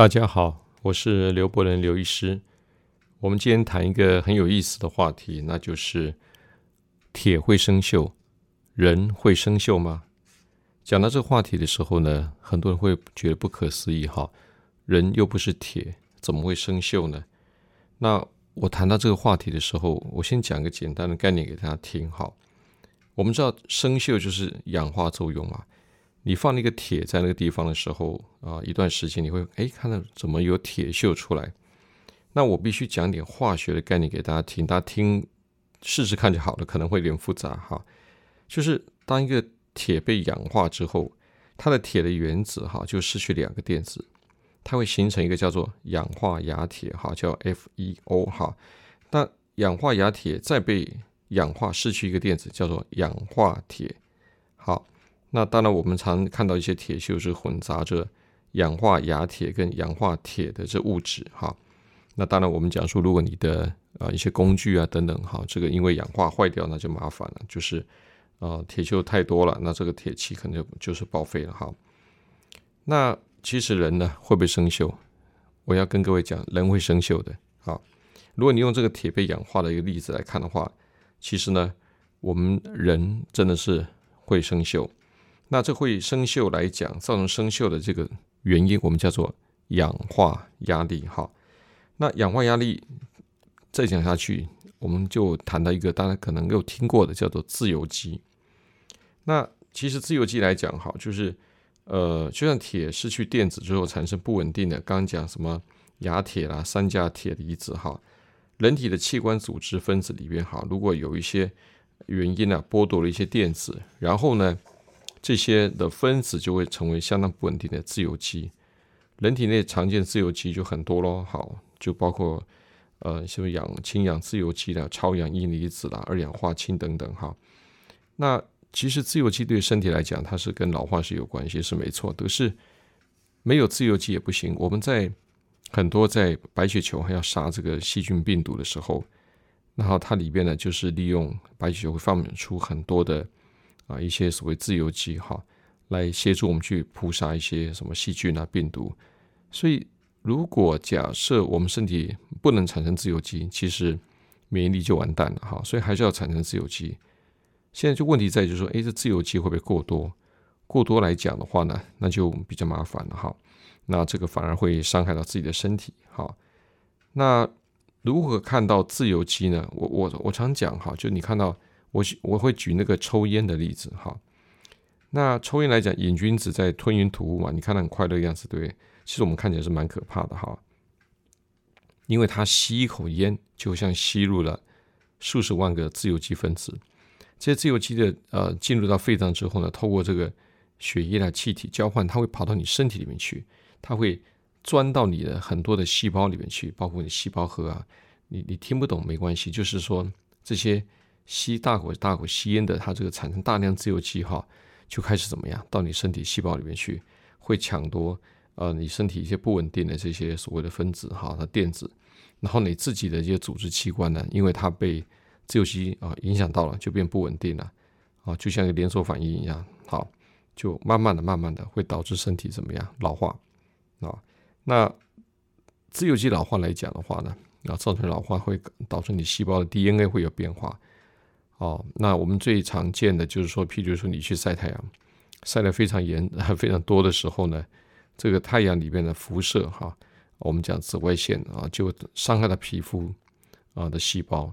大家好，我是刘伯仁刘医师。我们今天谈一个很有意思的话题，那就是铁会生锈，人会生锈吗？讲到这个话题的时候呢，很多人会觉得不可思议哈，人又不是铁，怎么会生锈呢？那我谈到这个话题的时候，我先讲个简单的概念给大家听哈。我们知道生锈就是氧化作用嘛。你放那个铁在那个地方的时候啊，一段时间你会哎看到怎么有铁锈出来？那我必须讲点化学的概念给大家听，大家听试试看就好了，可能会有点复杂哈。就是当一个铁被氧化之后，它的铁的原子哈就失去两个电子，它会形成一个叫做氧化亚铁哈，叫 FeO 哈。那氧化亚铁再被氧化失去一个电子，叫做氧化铁。好。那当然，我们常看到一些铁锈是混杂着氧化亚铁跟氧化铁的这物质哈。那当然，我们讲说，如果你的啊一些工具啊等等哈，这个因为氧化坏掉，那就麻烦了，就是啊铁锈太多了，那这个铁器可能就就是报废了哈。那其实人呢会不会生锈？我要跟各位讲，人会生锈的。好，如果你用这个铁被氧化的一个例子来看的话，其实呢，我们人真的是会生锈。那这会生锈来讲，造成生锈的这个原因，我们叫做氧化压力。哈，那氧化压力再讲下去，我们就谈到一个大家可能有听过的，叫做自由基。那其实自由基来讲，哈，就是呃，就像铁失去电子之后产生不稳定的，刚讲什么亚铁啦、三价铁离子，哈，人体的器官组织分子里边，哈，如果有一些原因呢，剥夺了一些电子，然后呢？这些的分子就会成为相当不稳定的自由基，人体内常见自由基就很多咯，好，就包括呃，像氧氢氧自由基啦、超氧阴离子啦、二氧化氢等等哈。那其实自由基对身体来讲，它是跟老化是有关系，是没错。可是没有自由基也不行。我们在很多在白血球还要杀这个细菌病毒的时候，然后它里边呢，就是利用白血球会放出很多的。啊，一些所谓自由基哈，来协助我们去扑杀一些什么细菌啊、病毒。所以，如果假设我们身体不能产生自由基，其实免疫力就完蛋了哈。所以还是要产生自由基。现在就问题在就是说，哎，这自由基会不会过多？过多来讲的话呢，那就比较麻烦了哈。那这个反而会伤害到自己的身体哈。那如何看到自由基呢？我我我常讲哈，就你看到。我我会举那个抽烟的例子哈，那抽烟来讲，瘾君子在吞云吐雾嘛，你看他很快乐的样子，对不对？其实我们看起来是蛮可怕的哈，因为他吸一口烟，就像吸入了数十万个自由基分子，这些自由基的呃进入到肺脏之后呢，透过这个血液的气体交换，它会跑到你身体里面去，它会钻到你的很多的细胞里面去，包括你细胞核啊，你你听不懂没关系，就是说这些。吸大口大口吸烟的，它这个产生大量自由基哈，就开始怎么样？到你身体细胞里面去，会抢夺呃你身体一些不稳定的这些所谓的分子哈，它电子，然后你自己的一些组织器官呢，因为它被自由基啊影响到了，就变不稳定了啊，就像一个连锁反应一样，好，就慢慢的、慢慢的会导致身体怎么样老化啊？那自由基老化来讲的话呢，啊，造成老化会导致你细胞的 DNA 会有变化。哦，那我们最常见的就是说，譬如说你去晒太阳，晒得非常严、非常多的时候呢，这个太阳里面的辐射哈，我们讲紫外线啊，就伤害了皮肤啊的细胞。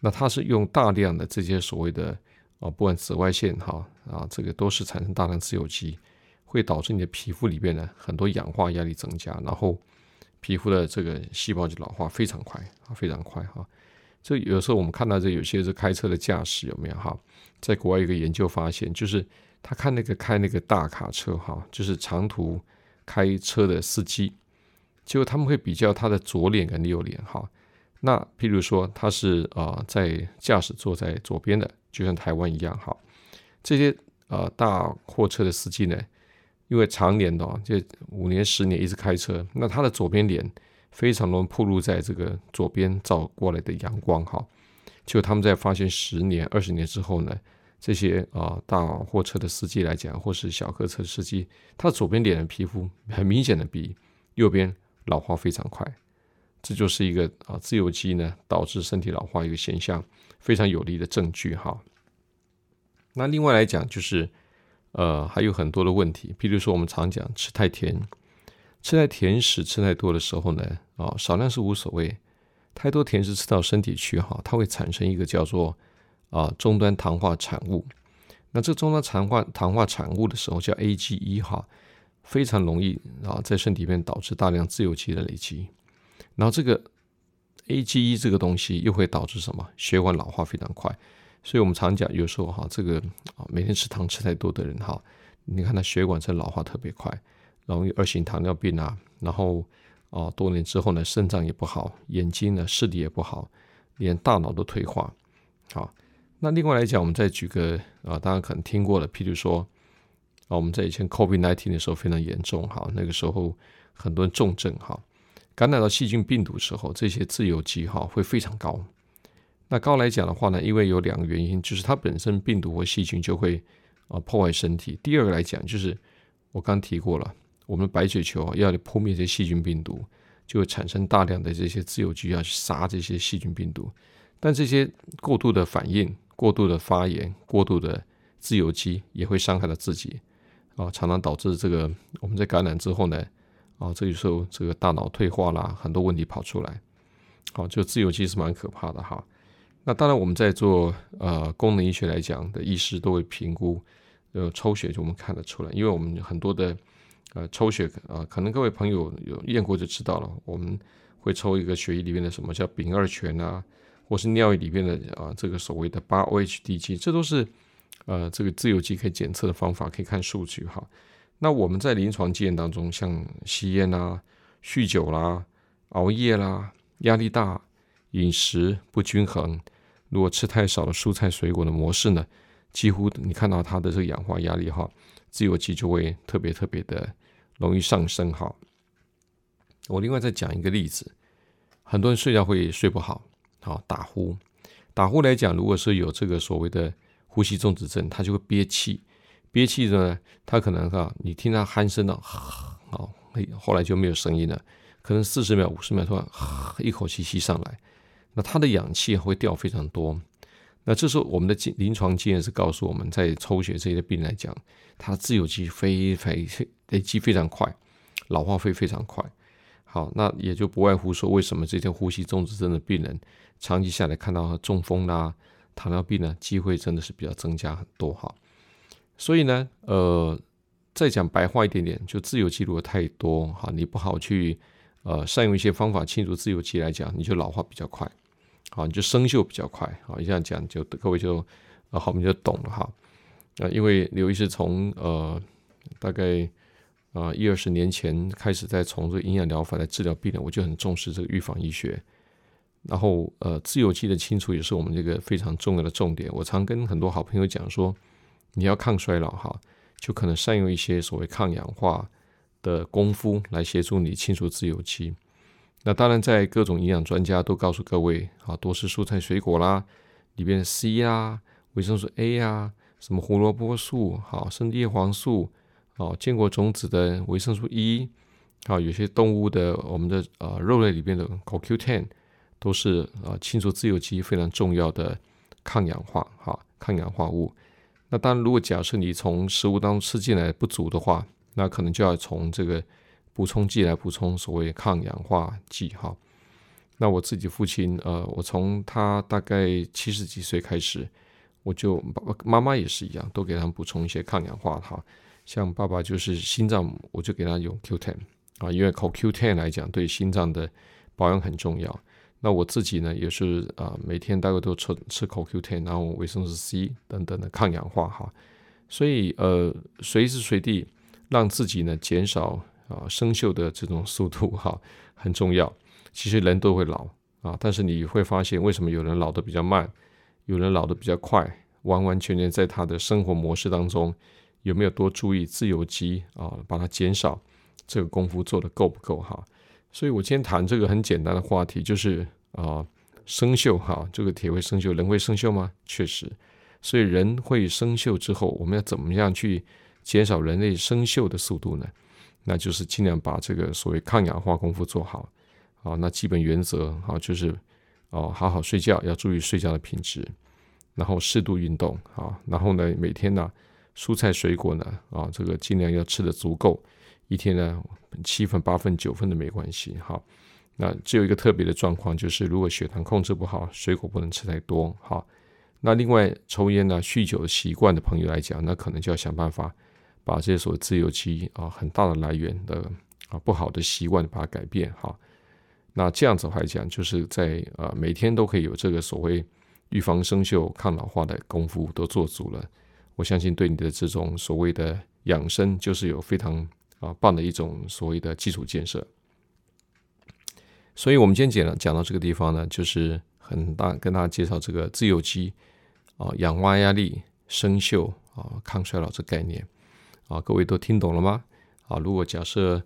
那它是用大量的这些所谓的啊，不管紫外线哈啊，这个都是产生大量自由基，会导致你的皮肤里边呢很多氧化压力增加，然后皮肤的这个细胞就老化非常快啊，非常快哈。这有时候我们看到这有些是开车的驾驶有没有哈？在国外一个研究发现，就是他看那个开那个大卡车哈，就是长途开车的司机，结果他们会比较他的左脸跟右脸哈。那譬如说他是啊在驾驶座在左边的，就像台湾一样哈。这些呃大货车的司机呢，因为常年的就五年十年一直开车，那他的左边脸。非常容易暴露在这个左边照过来的阳光哈，就他们在发现十年、二十年之后呢，这些啊大货车的司机来讲，或是小客车司机，他左边脸的皮肤很明显的比右边老化非常快。这就是一个啊自由基呢导致身体老化一个现象，非常有力的证据哈。那另外来讲，就是呃还有很多的问题，比如说我们常讲吃太甜，吃太甜食吃太多的时候呢，啊少量是无所谓，太多甜食吃到身体去哈，它会产生一个叫做啊终端糖化产物。那这终端糖化糖化产物的时候叫 AGE 哈，非常容易啊在身体里面导致大量自由基的累积。然后这个 AGE 这个东西又会导致什么？血管老化非常快，所以我们常讲，有时候哈，这个啊每天吃糖吃太多的人哈，你看他血管在老化特别快，容易二型糖尿病啊，然后啊多年之后呢，肾脏也不好，眼睛呢视力也不好，连大脑都退化。好，那另外来讲，我们再举个啊，大家可能听过的，譬如说啊，我们在以前 COVID-19 的时候非常严重哈，那个时候很多重症哈。感染到细菌病毒的时候，这些自由基哈会非常高。那高来讲的话呢，因为有两个原因，就是它本身病毒或细菌就会啊破坏身体。第二个来讲，就是我刚提过了，我们白血球要扑灭这些细菌病毒，就会产生大量的这些自由基要去杀这些细菌病毒。但这些过度的反应、过度的发炎、过度的自由基也会伤害到自己啊，常常导致这个我们在感染之后呢。啊，这个时候这个大脑退化啦，很多问题跑出来。好，就自由基是蛮可怕的哈。那当然，我们在做呃功能医学来讲的医师都会评估，呃抽血就我们看得出来，因为我们很多的呃抽血啊，可能各位朋友有验过就知道了。我们会抽一个血液里面的什么叫丙二醛啊，或是尿液里面的啊这个所谓的八 OHDG，，这都是呃这个自由基可以检测的方法，可以看数据哈。那我们在临床经验当中，像吸烟啦、酗酒啦、熬夜啦、压力大、饮食不均衡，如果吃太少的蔬菜水果的模式呢，几乎你看到它的这个氧化压力哈，自由基就会特别特别的容易上升哈。我另外再讲一个例子，很多人睡觉会睡不好，好打呼，打呼来讲，如果是有这个所谓的呼吸中止症，他就会憋气。憋气呢，他可能哈，你听他鼾声呢，好，后来就没有声音了。可能四十秒、五十秒突然一口气吸上来，那他的氧气会掉非常多。那这时候我们的临床经验是告诉我们在抽血这些病人来讲，他自由基非非累积非常快，老化会非常快。好，那也就不外乎说，为什么这些呼吸中止症的病人长期下来看到中风啦、糖尿病呢，机会真的是比较增加很多哈。所以呢，呃，再讲白话一点点，就自由基如果太多哈，你不好去呃善用一些方法清除自由基来讲，你就老化比较快，好，你就生锈比较快，好，这样讲就各位就呃后面就懂了哈。啊，因为刘医师从呃大概啊一二十年前开始在从这个营养疗法来治疗病人，我就很重视这个预防医学。然后呃，自由基的清除也是我们这个非常重要的重点。我常跟很多好朋友讲说。你要抗衰老哈，就可能善用一些所谓抗氧化的功夫来协助你清除自由基。那当然，在各种营养专家都告诉各位啊，多吃蔬菜水果啦，里边的 C 啊、维生素 A 啊、什么胡萝卜素、好生叶黄素、哦坚果种子的维生素 E，啊有些动物的我们的呃肉类里边的 CoQ10，都是啊清除自由基非常重要的抗氧化哈抗氧化物。那当然，如果假设你从食物当中吃进来不足的话，那可能就要从这个补充剂来补充所谓抗氧化剂哈。那我自己父亲，呃，我从他大概七十几岁开始，我就妈妈也是一样，都给他们补充一些抗氧化哈。像爸爸就是心脏，我就给他用 Q10 啊，因为靠 Q10 来讲，对心脏的保养很重要。那我自己呢，也是啊，每天大概都吃吃口 Q10，然后维生素 C 等等的抗氧化哈，所以呃，随时随地让自己呢减少啊生锈的这种速度哈，很重要。其实人都会老啊，但是你会发现，为什么有人老的比较慢，有人老的比较快，完完全全在他的生活模式当中有没有多注意自由基啊，把它减少，这个功夫做的够不够哈？所以，我今天谈这个很简单的话题，就是啊，生锈哈，这个铁会生锈，人会生锈吗？确实，所以人会生锈之后，我们要怎么样去减少人类生锈的速度呢？那就是尽量把这个所谓抗氧化功夫做好。啊，那基本原则啊，就是哦，好好睡觉，要注意睡觉的品质，然后适度运动啊，然后呢，每天呢，蔬菜水果呢，啊，这个尽量要吃的足够，一天呢七份、八份、九份的没关系。好，那只有一个特别的状况，就是如果血糖控制不好，水果不能吃太多。好，那另外抽烟呢、酗酒习惯的朋友来讲，那可能就要想办法把这些所谓自由基啊很大的来源的啊不好的习惯把它改变。哈。那这样子来讲，就是在呃每天都可以有这个所谓预防生锈、抗老化的功夫都做足了，我相信对你的这种所谓的养生，就是有非常啊棒的一种所谓的基础建设。所以，我们今天讲讲到这个地方呢，就是很大跟大家介绍这个自由基啊、氧化压力、生锈啊、抗衰老这概念啊，各位都听懂了吗？啊，如果假设。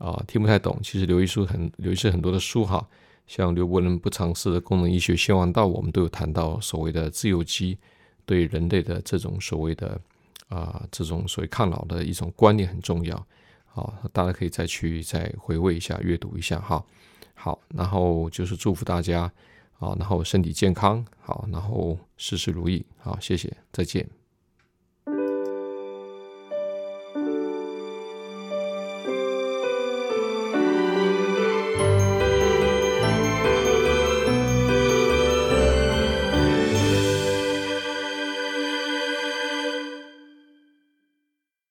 啊，听不太懂。其实刘医书很刘医师很多的书哈，像刘伯伦不尝试的功能医学先王道，我们都有谈到所谓的自由基对人类的这种所谓的啊这种所谓抗老的一种观念很重要。好，大家可以再去再回味一下，阅读一下哈。好，然后就是祝福大家啊，然后身体健康，好，然后事事如意，好，谢谢，再见。